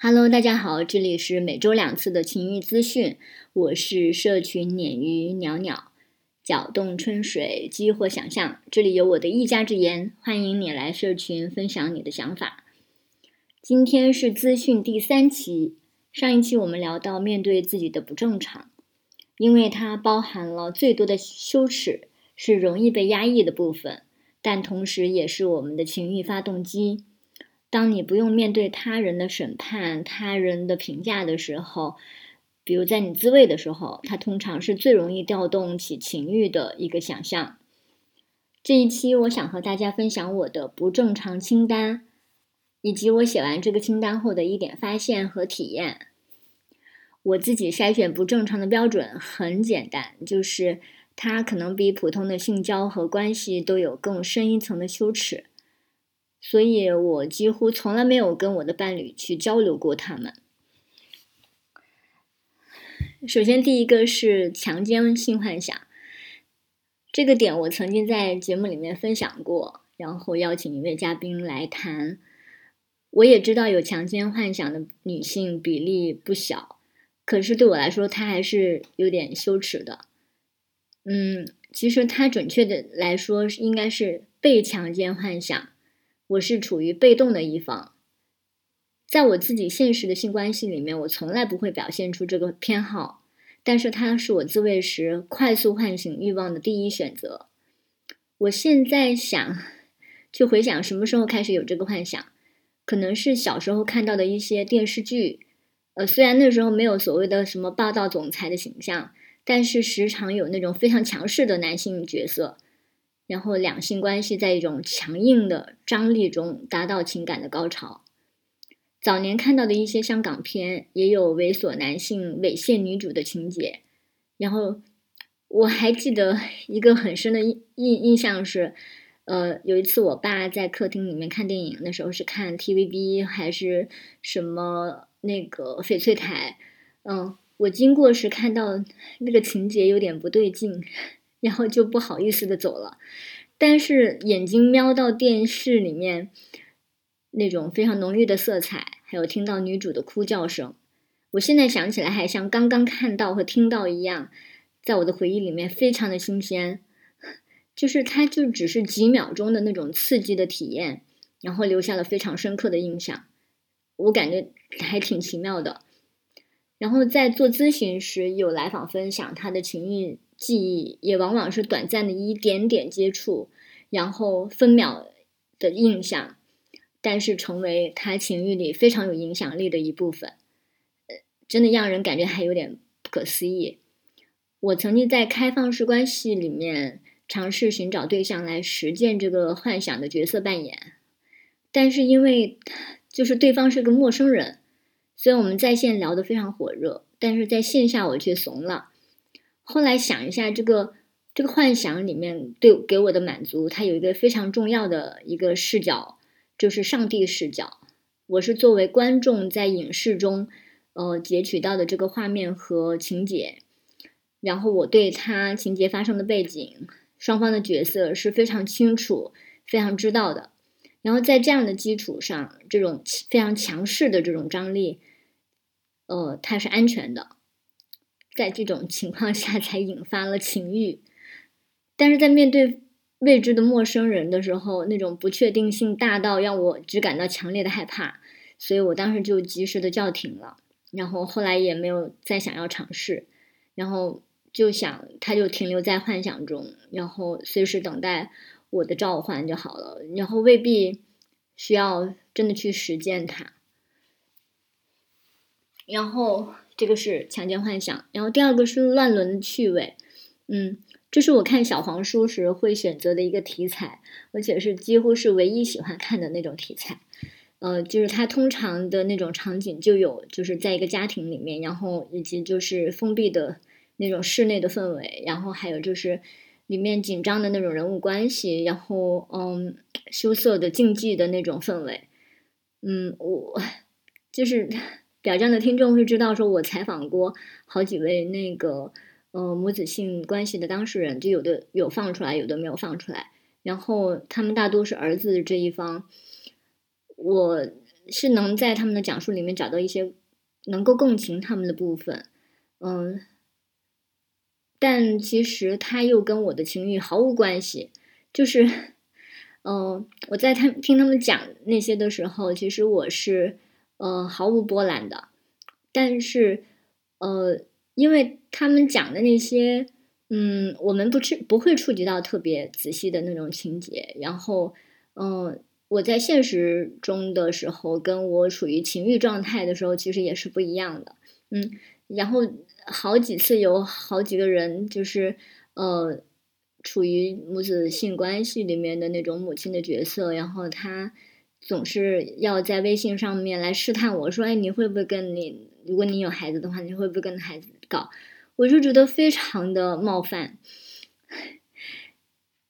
Hello，大家好，这里是每周两次的情欲资讯，我是社群鲶鱼袅袅，搅动春水，激活想象，这里有我的一家之言，欢迎你来社群分享你的想法。今天是资讯第三期，上一期我们聊到面对自己的不正常，因为它包含了最多的羞耻，是容易被压抑的部分，但同时也是我们的情欲发动机。当你不用面对他人的审判、他人的评价的时候，比如在你自慰的时候，它通常是最容易调动起情欲的一个想象。这一期我想和大家分享我的不正常清单，以及我写完这个清单后的一点发现和体验。我自己筛选不正常的标准很简单，就是它可能比普通的性交和关系都有更深一层的羞耻。所以我几乎从来没有跟我的伴侣去交流过他们。首先，第一个是强奸性幻想，这个点我曾经在节目里面分享过，然后邀请一位嘉宾来谈。我也知道有强奸幻想的女性比例不小，可是对我来说，她还是有点羞耻的。嗯，其实她准确的来说，应该是被强奸幻想。我是处于被动的一方，在我自己现实的性关系里面，我从来不会表现出这个偏好，但是它是我自慰时快速唤醒欲望的第一选择。我现在想去回想什么时候开始有这个幻想，可能是小时候看到的一些电视剧，呃，虽然那时候没有所谓的什么霸道总裁的形象，但是时常有那种非常强势的男性角色。然后两性关系在一种强硬的张力中达到情感的高潮。早年看到的一些香港片也有猥琐男性猥亵女主的情节。然后我还记得 一个很深的印印印象是，呃，有一次我爸在客厅里面看电影，那时候是看 TVB 还是什么那个翡翠台，嗯，我经过时看到那个情节有点不对劲。然后就不好意思的走了，但是眼睛瞄到电视里面那种非常浓郁的色彩，还有听到女主的哭叫声，我现在想起来还像刚刚看到和听到一样，在我的回忆里面非常的新鲜，就是它就只是几秒钟的那种刺激的体验，然后留下了非常深刻的印象，我感觉还挺奇妙的。然后在做咨询时，有来访分享他的情谊。记忆也往往是短暂的一点点接触，然后分秒的印象，但是成为他情欲里非常有影响力的一部分，呃，真的让人感觉还有点不可思议。我曾经在开放式关系里面尝试寻找对象来实践这个幻想的角色扮演，但是因为就是对方是个陌生人，虽然我们在线聊得非常火热，但是在线下我却怂了。后来想一下，这个这个幻想里面对给我的满足，它有一个非常重要的一个视角，就是上帝视角。我是作为观众在影视中，呃，截取到的这个画面和情节，然后我对他情节发生的背景、双方的角色是非常清楚、非常知道的。然后在这样的基础上，这种非常强势的这种张力，呃，它是安全的。在这种情况下才引发了情欲，但是在面对未知的陌生人的时候，那种不确定性大到让我只感到强烈的害怕，所以我当时就及时的叫停了，然后后来也没有再想要尝试，然后就想他就停留在幻想中，然后随时等待我的召唤就好了，然后未必需要真的去实践它，然后。这个是强奸幻想，然后第二个是乱伦趣味，嗯，这是我看小黄书时会选择的一个题材，而且是几乎是唯一喜欢看的那种题材，呃，就是它通常的那种场景就有就是在一个家庭里面，然后以及就是封闭的那种室内的氛围，然后还有就是里面紧张的那种人物关系，然后嗯，羞涩的竞技的那种氛围，嗯，我就是。表彰的听众会知道，说我采访过好几位那个呃母子性关系的当事人，就有的有放出来，有的没有放出来。然后他们大多是儿子这一方。我是能在他们的讲述里面找到一些能够共情他们的部分，嗯，但其实他又跟我的情绪毫无关系，就是，嗯，我在他听他们讲那些的时候，其实我是呃毫无波澜的，但是呃，因为他们讲的那些，嗯，我们不触不会触及到特别仔细的那种情节，然后，嗯。我在现实中的时候，跟我处于情欲状态的时候，其实也是不一样的。嗯，然后好几次有好几个人，就是呃，处于母子性关系里面的那种母亲的角色，然后他总是要在微信上面来试探我说：“哎，你会不会跟你，如果你有孩子的话，你会不会跟孩子搞？”我就觉得非常的冒犯。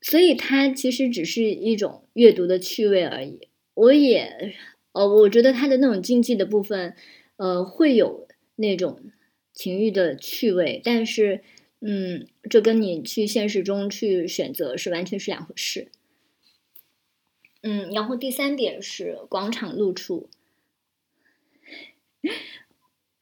所以它其实只是一种阅读的趣味而已。我也，呃，我觉得它的那种竞技的部分，呃，会有那种情欲的趣味，但是，嗯，这跟你去现实中去选择是完全是两回事。嗯，然后第三点是广场露出。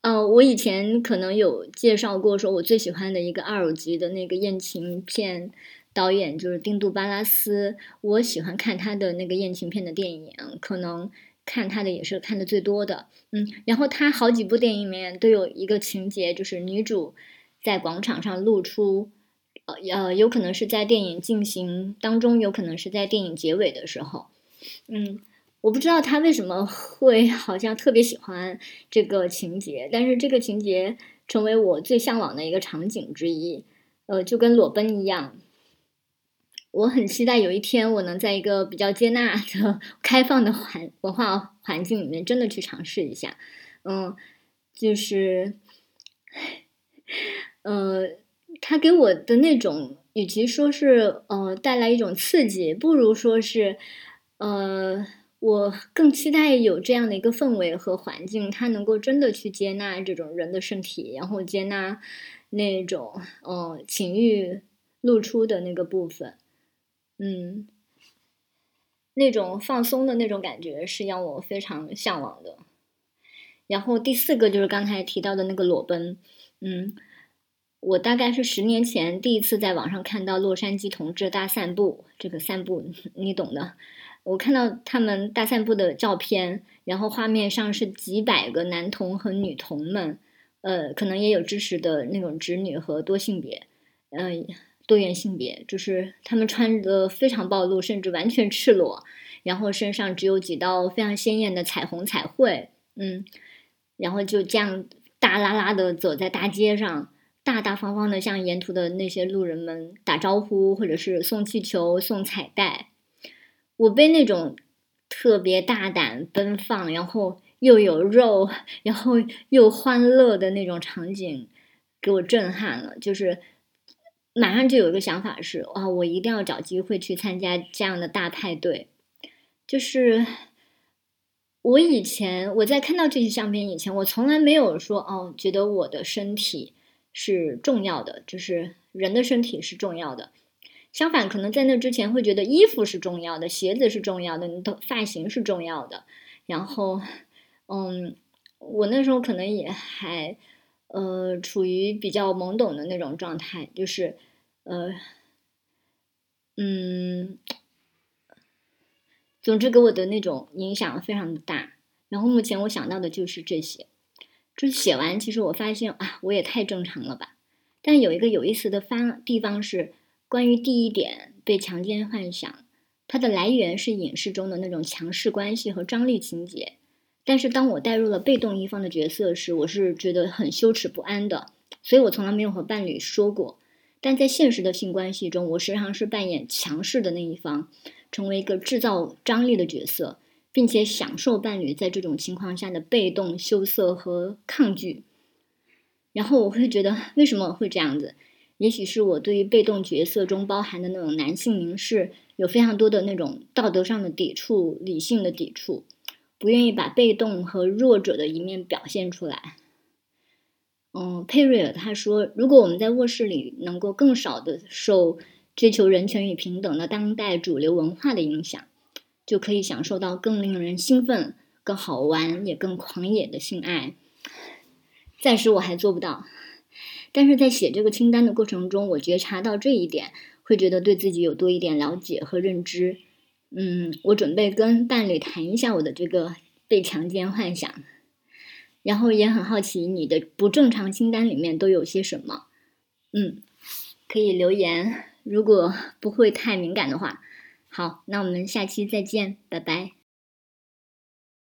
呃，我以前可能有介绍过，说我最喜欢的一个二五级的那个艳情片。导演就是丁杜巴拉斯，我喜欢看他的那个艳情片的电影，可能看他的也是看的最多的。嗯，然后他好几部电影里面都有一个情节，就是女主在广场上露出，呃呃，有可能是在电影进行当中，有可能是在电影结尾的时候。嗯，我不知道他为什么会 好像特别喜欢这个情节，但是这个情节成为我最向往的一个场景之一。呃，就跟裸奔一样。我很期待有一天我能在一个比较接纳的、开放的环文化环境里面，真的去尝试一下。嗯，就是，呃，他给我的那种，与其说是呃带来一种刺激，不如说是，呃，我更期待有这样的一个氛围和环境，它能够真的去接纳这种人的身体，然后接纳那种呃情欲露出的那个部分。嗯，那种放松的那种感觉是让我非常向往的。然后第四个就是刚才提到的那个裸奔。嗯，我大概是十年前第一次在网上看到洛杉矶同志大散步，这个散步 你懂的。我看到他们大散步的照片，然后画面上是几百个男童和女童们，呃，可能也有支持的那种直女和多性别，嗯。多元性别就是他们穿的非常暴露，甚至完全赤裸，然后身上只有几道非常鲜艳的彩虹彩绘，嗯，然后就这样大拉拉的走在大街上，大大方方的向沿途的那些路人们打招呼，或者是送气球、送彩带。我被那种特别大胆、奔放，然后又有肉，然后又欢乐的那种场景给我震撼了，就是。马上就有一个想法是，哇，我一定要找机会去参加这样的大派对。就是我以前我在看到这些相片以前，我从来没有说哦，觉得我的身体是重要的，就是人的身体是重要的。相反，可能在那之前会觉得衣服是重要的，鞋子是重要的，你的发型是重要的。然后，嗯，我那时候可能也还呃处于比较懵懂的那种状态，就是。呃，嗯，总之给我的那种影响非常的大。然后目前我想到的就是这些。就是写完，其实我发现啊，我也太正常了吧。但有一个有意思的方地方是，关于第一点被强奸幻想，它的来源是影视中的那种强势关系和张力情节。但是当我带入了被动一方的角色时，我是觉得很羞耻不安的。所以我从来没有和伴侣说过。但在现实的性关系中，我时常是扮演强势的那一方，成为一个制造张力的角色，并且享受伴侣在这种情况下的被动、羞涩和抗拒。然后我会觉得，为什么会这样子？也许是我对于被动角色中包含的那种男性凝视有非常多的那种道德上的抵触、理性的抵触，不愿意把被动和弱者的一面表现出来。嗯，佩瑞尔他说：“如果我们在卧室里能够更少的受追求人权与平等的当代主流文化的影响，就可以享受到更令人兴奋、更好玩也更狂野的性爱。暂时我还做不到，但是在写这个清单的过程中，我觉察到这一点，会觉得对自己有多一点了解和认知。嗯，我准备跟伴侣谈一下我的这个被强奸幻想，然后也很好奇你的不正常清单里面都有些什么。嗯，可以留言，如果不会太敏感的话。好，那我们下期再见，拜拜。